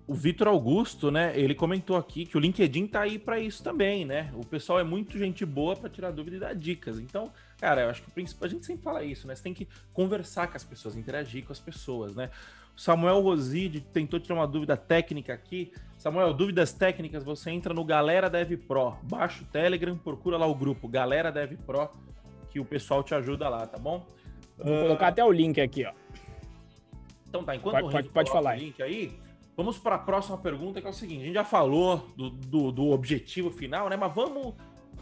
o Vitor Augusto, né? Ele comentou aqui que o LinkedIn tá aí para isso também, né? O pessoal é muito gente boa para tirar dúvida e dar dicas. Então, cara, eu acho que o principal, a gente sempre fala isso, né? Você tem que conversar com as pessoas, interagir com as pessoas, né? O Samuel Roside tentou tirar uma dúvida técnica aqui. Samuel, dúvidas técnicas, você entra no Galera Dev Pro, baixa o Telegram, procura lá o grupo Galera Dev Pro, que o pessoal te ajuda lá, tá bom? Vou uh... colocar até o link aqui, ó. Então tá, enquanto pode, pode, pode falar. o link aí, vamos para a próxima pergunta, que é o seguinte: a gente já falou do, do, do objetivo final, né? Mas vamos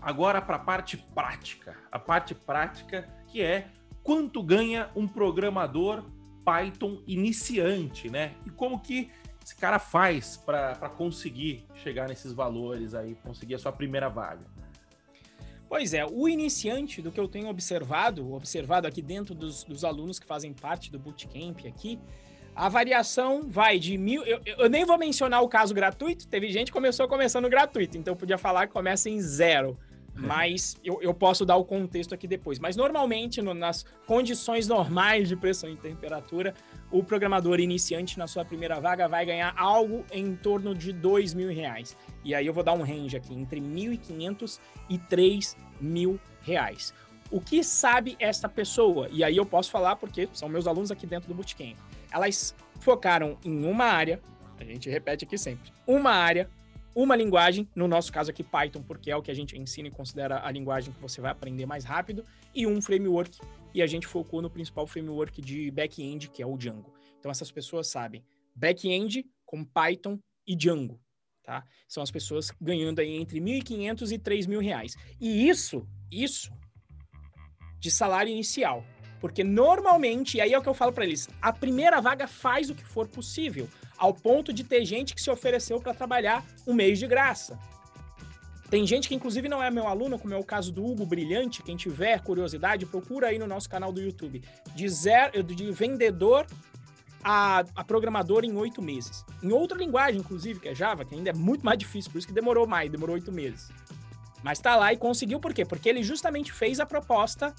agora para a parte prática. A parte prática que é quanto ganha um programador Python iniciante, né? E como que esse cara faz para conseguir chegar nesses valores aí, conseguir a sua primeira vaga? Pois é, o iniciante, do que eu tenho observado, observado aqui dentro dos, dos alunos que fazem parte do bootcamp aqui, a variação vai de mil. Eu, eu, nem vou mencionar o caso gratuito, teve gente que começou começando gratuito, então eu podia falar que começa em zero. <laughs> Mas eu, eu posso dar o contexto aqui depois. Mas normalmente, no, nas condições normais de pressão e temperatura, o programador iniciante na sua primeira vaga vai ganhar algo em torno de dois mil reais. E aí eu vou dar um range aqui, entre 1.500 e 3 mil reais. O que sabe esta pessoa? E aí eu posso falar porque são meus alunos aqui dentro do Bootcamp elas focaram em uma área, a gente repete aqui sempre, uma área, uma linguagem, no nosso caso aqui Python, porque é o que a gente ensina e considera a linguagem que você vai aprender mais rápido, e um framework, e a gente focou no principal framework de back-end, que é o Django. Então essas pessoas sabem back-end com Python e Django, tá? São as pessoas ganhando aí entre 1.500 e 3.000 reais. E isso, isso de salário inicial. Porque normalmente, e aí é o que eu falo para eles, a primeira vaga faz o que for possível, ao ponto de ter gente que se ofereceu para trabalhar um mês de graça. Tem gente que, inclusive, não é meu aluno, como é o caso do Hugo Brilhante. Quem tiver curiosidade, procura aí no nosso canal do YouTube. De, zero, de vendedor a, a programador em oito meses. Em outra linguagem, inclusive, que é Java, que ainda é muito mais difícil, por isso que demorou mais, demorou oito meses. Mas tá lá e conseguiu, por quê? Porque ele justamente fez a proposta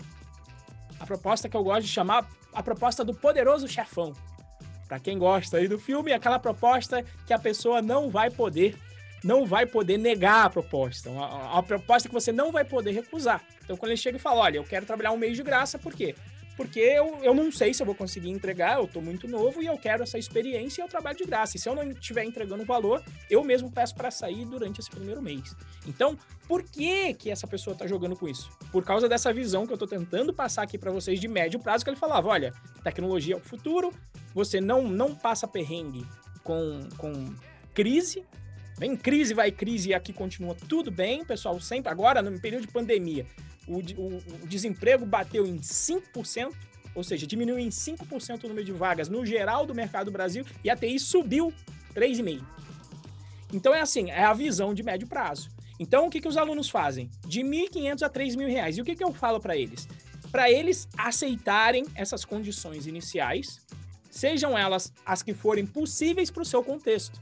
a proposta que eu gosto de chamar a proposta do poderoso chefão. Para quem gosta aí do filme, aquela proposta que a pessoa não vai poder não vai poder negar a proposta, uma, uma proposta que você não vai poder recusar. Então, quando ele chega e fala, olha, eu quero trabalhar um mês de graça, por quê? Porque eu, eu não sei se eu vou conseguir entregar, eu estou muito novo e eu quero essa experiência e eu trabalho de graça. E se eu não estiver entregando valor, eu mesmo peço para sair durante esse primeiro mês. Então, por que que essa pessoa está jogando com isso? Por causa dessa visão que eu estou tentando passar aqui para vocês de médio prazo, que ele falava, olha, tecnologia é o futuro, você não, não passa perrengue com, com crise, Vem crise, vai crise, e aqui continua tudo bem, pessoal. Sempre agora, no período de pandemia, o, o, o desemprego bateu em 5%, ou seja, diminuiu em 5% o número de vagas no geral do mercado do Brasil e a TI subiu 3,5%. Então é assim, é a visão de médio prazo. Então o que, que os alunos fazem? De 1.500 a 3.000 reais. E o que, que eu falo para eles? Para eles aceitarem essas condições iniciais, sejam elas as que forem possíveis para o seu contexto.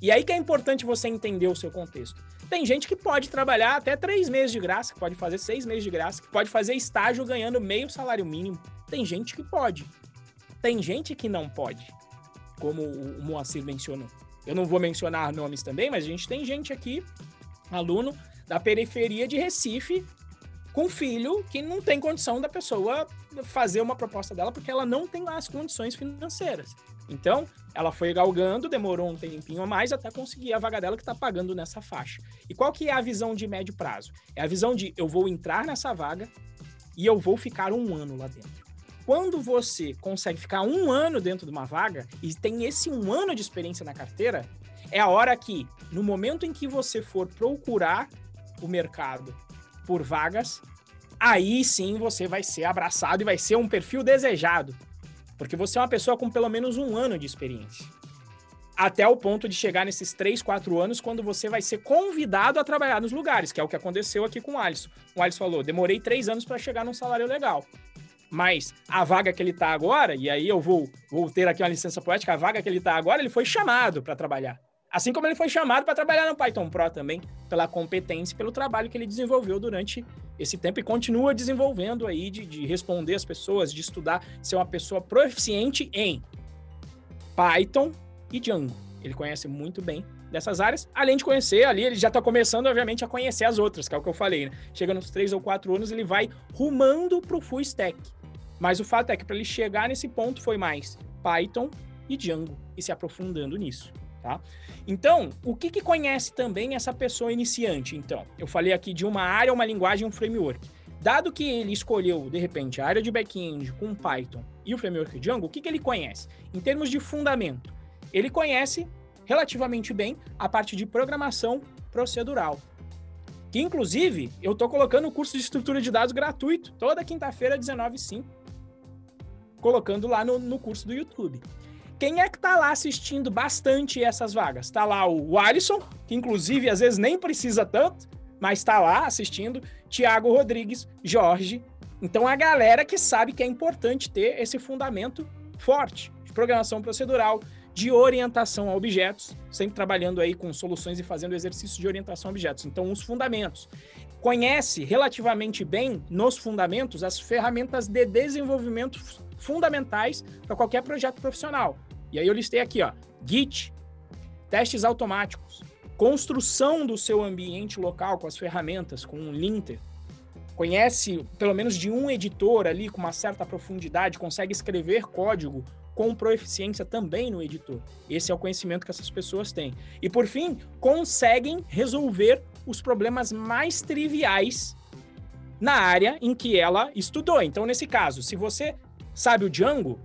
E aí que é importante você entender o seu contexto. Tem gente que pode trabalhar até três meses de graça, que pode fazer seis meses de graça, que pode fazer estágio ganhando meio salário mínimo. Tem gente que pode. Tem gente que não pode, como o Moacir mencionou. Eu não vou mencionar nomes também, mas a gente tem gente aqui, aluno da periferia de Recife, com filho que não tem condição da pessoa fazer uma proposta dela porque ela não tem as condições financeiras. Então, ela foi galgando, demorou um tempinho a mais até conseguir a vaga dela que está pagando nessa faixa. E qual que é a visão de médio prazo? É a visão de eu vou entrar nessa vaga e eu vou ficar um ano lá dentro. Quando você consegue ficar um ano dentro de uma vaga e tem esse um ano de experiência na carteira, é a hora que, no momento em que você for procurar o mercado por vagas, aí sim você vai ser abraçado e vai ser um perfil desejado. Porque você é uma pessoa com pelo menos um ano de experiência. até o ponto de chegar nesses 3, 4 anos, quando você vai ser convidado a trabalhar nos lugares, que é o que aconteceu aqui com o Alisson. O Alisson falou: demorei 3 anos para chegar num salário legal. Mas a vaga que ele tá agora, e aí eu vou, vou ter aqui uma licença poética, a vaga que ele tá agora, ele foi chamado para trabalhar. Assim como ele foi chamado para trabalhar no Python Pro também, pela competência e pelo trabalho que ele desenvolveu durante esse tempo e continua desenvolvendo aí de, de responder as pessoas, de estudar, ser uma pessoa proficiente em Python e Django. Ele conhece muito bem dessas áreas, além de conhecer ali, ele já está começando, obviamente, a conhecer as outras, que é o que eu falei, né? Chega nos três ou quatro anos, ele vai rumando para o full stack. Mas o fato é que para ele chegar nesse ponto foi mais Python e Django, e se aprofundando nisso, tá? Então, o que, que conhece também essa pessoa iniciante? Então, eu falei aqui de uma área, uma linguagem, um framework. Dado que ele escolheu, de repente, a área de back-end com Python e o framework Django, o que, que ele conhece? Em termos de fundamento, ele conhece relativamente bem a parte de programação procedural. Que, inclusive, eu estou colocando o curso de estrutura de dados gratuito, toda quinta-feira, 19h05, colocando lá no, no curso do YouTube. Quem é que tá lá assistindo bastante essas vagas? Tá lá o Alisson, que inclusive às vezes nem precisa tanto, mas tá lá assistindo. Tiago Rodrigues, Jorge. Então a galera que sabe que é importante ter esse fundamento forte de programação procedural, de orientação a objetos, sempre trabalhando aí com soluções e fazendo exercícios de orientação a objetos. Então, os fundamentos. Conhece relativamente bem nos fundamentos as ferramentas de desenvolvimento fundamentais para qualquer projeto profissional. E aí eu listei aqui, ó, Git, testes automáticos, construção do seu ambiente local com as ferramentas, com um linter. Conhece pelo menos de um editor ali com uma certa profundidade, consegue escrever código com proeficiência também no editor. Esse é o conhecimento que essas pessoas têm. E por fim, conseguem resolver os problemas mais triviais na área em que ela estudou. Então, nesse caso, se você sabe o Django,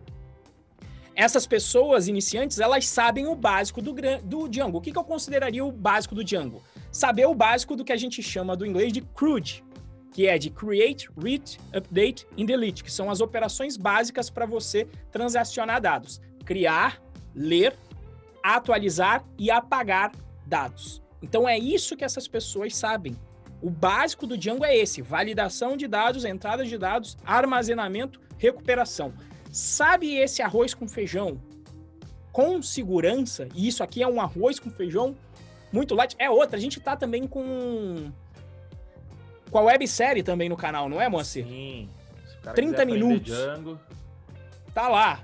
essas pessoas iniciantes, elas sabem o básico do, do Django. O que, que eu consideraria o básico do Django? Saber o básico do que a gente chama do inglês de CRUD, que é de Create, Read, Update e Delete, que são as operações básicas para você transacionar dados. Criar, ler, atualizar e apagar dados. Então é isso que essas pessoas sabem. O básico do Django é esse: validação de dados, entrada de dados, armazenamento, recuperação. Sabe esse arroz com feijão com segurança? E isso aqui é um arroz com feijão muito light. É outra, a gente tá também com com a websérie também no canal, não é, Moacir? Sim. 30 minutos. Django. Tá lá.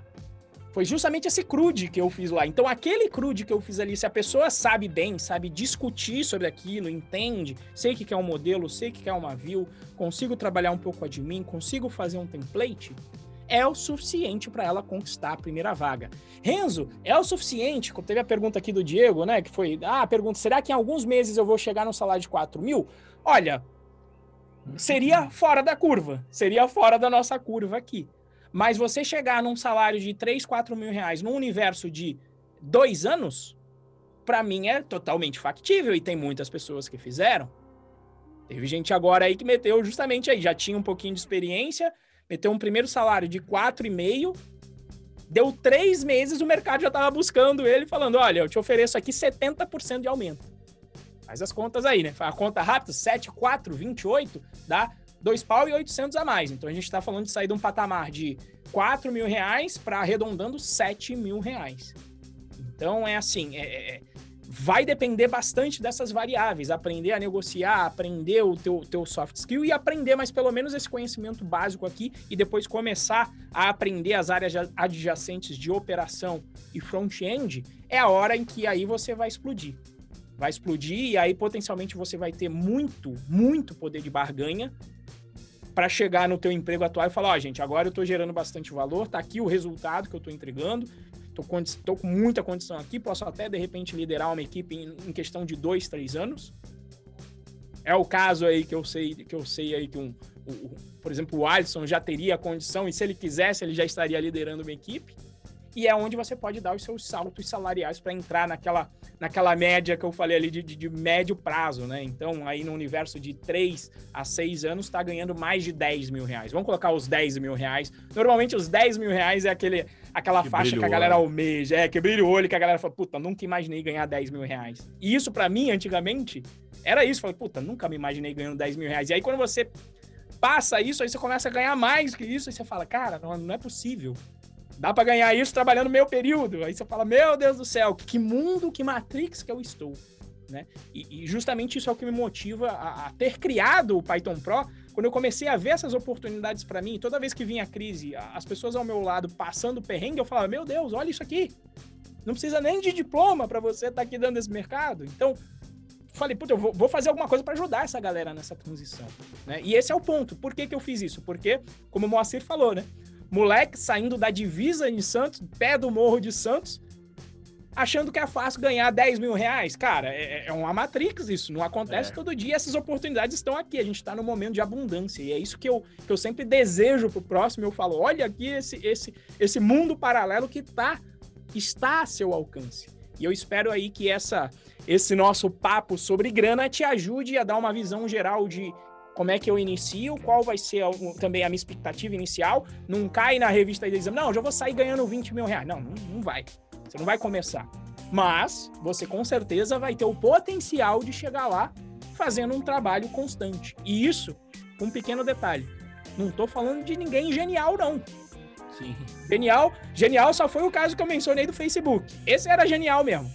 Foi justamente esse crude que eu fiz lá. Então, aquele crude que eu fiz ali, se a pessoa sabe bem, sabe discutir sobre aquilo, entende, sei que é um modelo, sei que é uma view, consigo trabalhar um pouco admin, consigo fazer um template, é o suficiente para ela conquistar a primeira vaga. Renzo, é o suficiente? Teve a pergunta aqui do Diego, né? Que foi: ah, pergunta: será que em alguns meses eu vou chegar no salário de 4 mil? Olha, seria fora da curva, seria fora da nossa curva aqui. Mas você chegar num salário de 3, 4 mil reais num universo de dois anos, para mim é totalmente factível e tem muitas pessoas que fizeram. Teve gente agora aí que meteu justamente aí, já tinha um pouquinho de experiência, meteu um primeiro salário de 4,5, deu três meses, o mercado já estava buscando ele, falando: olha, eu te ofereço aqui 70% de aumento. Faz as contas aí, né? A conta rápida, 7, 4, 28, dá 2 pau e 800 a mais. Então a gente está falando de sair de um patamar de 4 mil reais para arredondando 7 mil reais. Então é assim, é, é, vai depender bastante dessas variáveis. Aprender a negociar, aprender o teu, teu soft skill e aprender mais pelo menos esse conhecimento básico aqui e depois começar a aprender as áreas adjacentes de operação e front-end, é a hora em que aí você vai explodir vai explodir e aí potencialmente você vai ter muito, muito poder de barganha para chegar no teu emprego atual e falar, ó, oh, gente, agora eu estou gerando bastante valor, tá aqui o resultado que eu estou entregando, estou com muita condição aqui, posso até de repente liderar uma equipe em, em, questão de dois, três anos. É o caso aí que eu sei que eu sei aí que um, o, o, por exemplo, o Alisson já teria a condição e se ele quisesse ele já estaria liderando uma equipe. E é onde você pode dar os seus saltos salariais para entrar naquela naquela média que eu falei ali de, de, de médio prazo, né? Então, aí no universo de 3 a 6 anos, está ganhando mais de 10 mil reais. Vamos colocar os 10 mil reais. Normalmente, os 10 mil reais é aquele, aquela que faixa que a galera almeja, é, que brilha o olho, que a galera fala, puta, nunca imaginei ganhar 10 mil reais. E isso, para mim, antigamente, era isso. Falei, puta, nunca me imaginei ganhando 10 mil reais. E aí, quando você passa isso, aí você começa a ganhar mais que isso, e você fala, cara, não, não é possível. Dá para ganhar isso trabalhando meio período. Aí você fala, meu Deus do céu, que mundo, que Matrix que eu estou. Né? E, e justamente isso é o que me motiva a, a, ter criado o Python Pro. Quando eu comecei a ver essas oportunidades para mim, toda vez que vinha a crise, as pessoas ao meu lado passando perrengue, eu falava: Meu Deus, olha isso aqui. Não precisa nem de diploma para você estar tá aqui dando esse mercado. Então, falei, puta, eu vou, fazer alguma coisa para ajudar essa galera nessa transição. Né? E esse é o ponto. Por que, que eu fiz isso? Porque, como o Moacir falou, né? Moleque saindo da divisa de Santos, pé do morro de Santos, achando que é fácil ganhar 10 mil reais. Cara, é, é uma Matrix isso. Não acontece é. todo dia. Essas oportunidades estão aqui. A gente está no momento de abundância. E é isso que eu, que eu sempre desejo pro próximo. Eu falo, olha aqui esse, esse, esse mundo paralelo que tá, está a seu alcance. E eu espero aí que essa, esse nosso papo sobre grana te ajude a dar uma visão geral de como é que eu inicio, qual vai ser também a minha expectativa inicial. Não cai na revista e diz, não, já vou sair ganhando 20 mil reais. Não, não, não vai. Você não vai começar. Mas você com certeza vai ter o potencial de chegar lá fazendo um trabalho constante. E isso, um pequeno detalhe. Não estou falando de ninguém genial, não. Sim. Genial, genial só foi o caso que eu mencionei do Facebook. Esse era genial mesmo.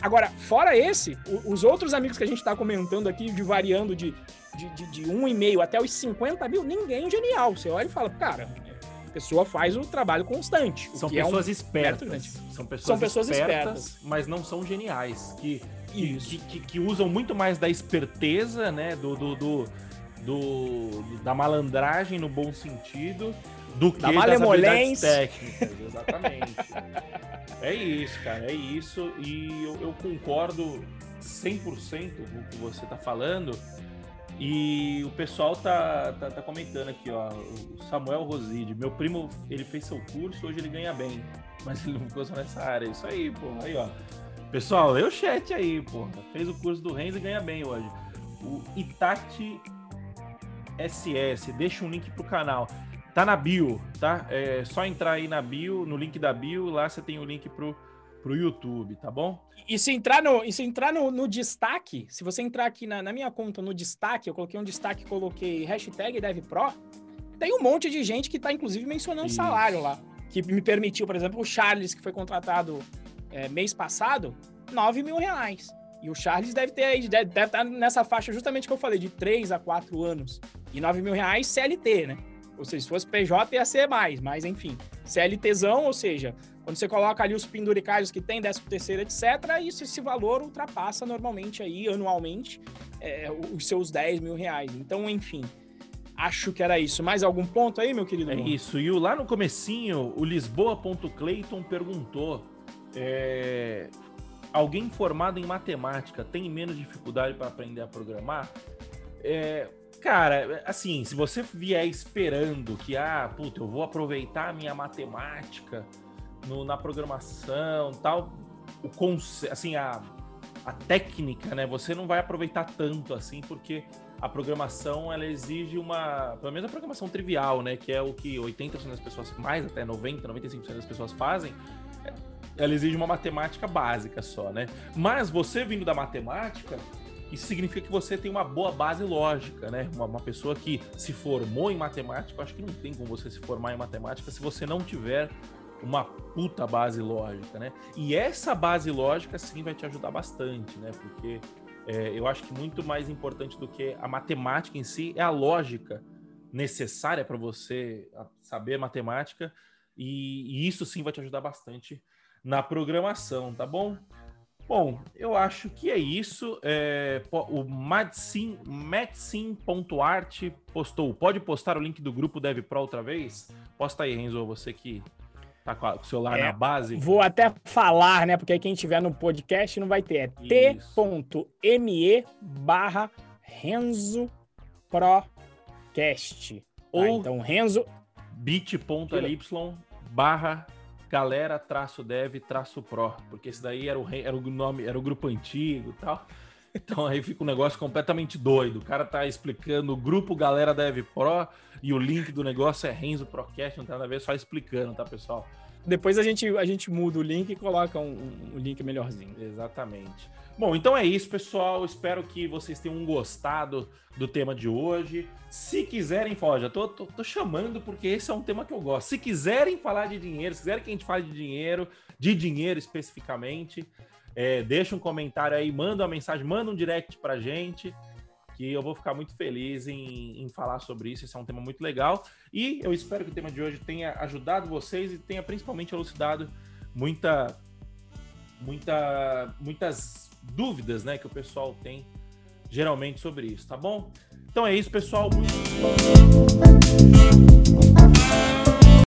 Agora, fora esse, os outros amigos que a gente está comentando aqui, de variando de de, de, de 1,5 até os 50 mil, ninguém genial. Você olha e fala, cara, pessoa faz o trabalho constante. São pessoas é um espertas. São pessoas, são pessoas espertas, espertas, mas não são geniais. Que, que, que, que, usam muito mais da esperteza, né? Do, do, do, do, da malandragem no bom sentido do que da malemolência técnicas, exatamente. <laughs> é isso, cara, é isso. E eu, eu concordo 100% com o que você está falando. E o pessoal tá, tá, tá, comentando aqui, ó. O Samuel Roside, meu primo, ele fez seu curso, hoje ele ganha bem. Mas ele não ficou só nessa área. Isso aí, pô. Aí, ó. Pessoal, o chat aí, pô. Fez o curso do Renzo e ganha bem hoje. O Itati SS, deixa um link pro canal. Tá na bio, tá? É só entrar aí na bio, no link da bio, lá você tem o link pro pro YouTube, tá bom? E se entrar no, e se entrar no, no destaque, se você entrar aqui na, na, minha conta no destaque, eu coloquei um destaque, coloquei hashtag DevPro, tem um monte de gente que tá inclusive mencionando Isso. salário lá. Que me permitiu, por exemplo, o Charles, que foi contratado é, mês passado, 9 mil reais. E o Charles deve ter aí, deve, deve estar tá nessa faixa justamente que eu falei, de 3 a 4 anos. E 9 mil reais CLT, né? Ou seja, se fosse PJ ia ser mais, mas enfim. CLTzão, ou seja, quando você coloca ali os penduricários que tem, 13 terceiro, etc., isso, esse valor ultrapassa normalmente aí, anualmente, é, os seus 10 mil reais. Então, enfim, acho que era isso. Mais algum ponto aí, meu querido? É isso. E lá no comecinho, o Lisboa.clayton perguntou... É, alguém formado em matemática tem menos dificuldade para aprender a programar? É, cara, assim, se você vier esperando que, ah, puta, eu vou aproveitar a minha matemática no, na programação tal, o conce... assim, a, a técnica, né? Você não vai aproveitar tanto assim, porque a programação ela exige uma, pelo menos a programação trivial, né, que é o que 80% das pessoas, mais até 90, 95% das pessoas fazem, ela exige uma matemática básica só, né? Mas você vindo da matemática, isso significa que você tem uma boa base lógica, né? Uma, uma pessoa que se formou em matemática, acho que não tem como você se formar em matemática se você não tiver uma puta base lógica, né? E essa base lógica sim vai te ajudar bastante, né? Porque é, eu acho que muito mais importante do que a matemática em si é a lógica necessária para você saber matemática e, e, isso sim vai te ajudar bastante na programação, tá bom? Bom, eu acho que é isso. É, o Madsim.art postou. Pode postar o link do grupo DevPro outra vez? Posta aí, Renzo, você que Tá com o celular é, na base? Vou até falar, né? Porque aí quem tiver no podcast não vai ter. É t.me barra Renzo Procast. Ou tá, então Renzo bit.ly barra galera traço dev traço pro, porque esse daí era o, era o nome, era o grupo antigo tal. Então aí fica um negócio completamente doido. O cara tá explicando o grupo Galera Dev Pro e o link do negócio é Renzo Procast, não tem nada a ver, só explicando, tá, pessoal? Depois a gente, a gente muda o link e coloca um, um link melhorzinho. Exatamente. Bom, então é isso, pessoal. Espero que vocês tenham gostado do tema de hoje. Se quiserem falar, já tô, tô, tô, chamando porque esse é um tema que eu gosto. Se quiserem falar de dinheiro, se quiserem que a gente fale de dinheiro, de dinheiro especificamente, é, deixa um comentário aí, manda uma mensagem, manda um direct pra gente, que eu vou ficar muito feliz em, em falar sobre isso. Esse é um tema muito legal. E eu espero que o tema de hoje tenha ajudado vocês e tenha principalmente elucidado muita, muita, muitas dúvidas né, que o pessoal tem geralmente sobre isso, tá bom? Então é isso, pessoal. Muito...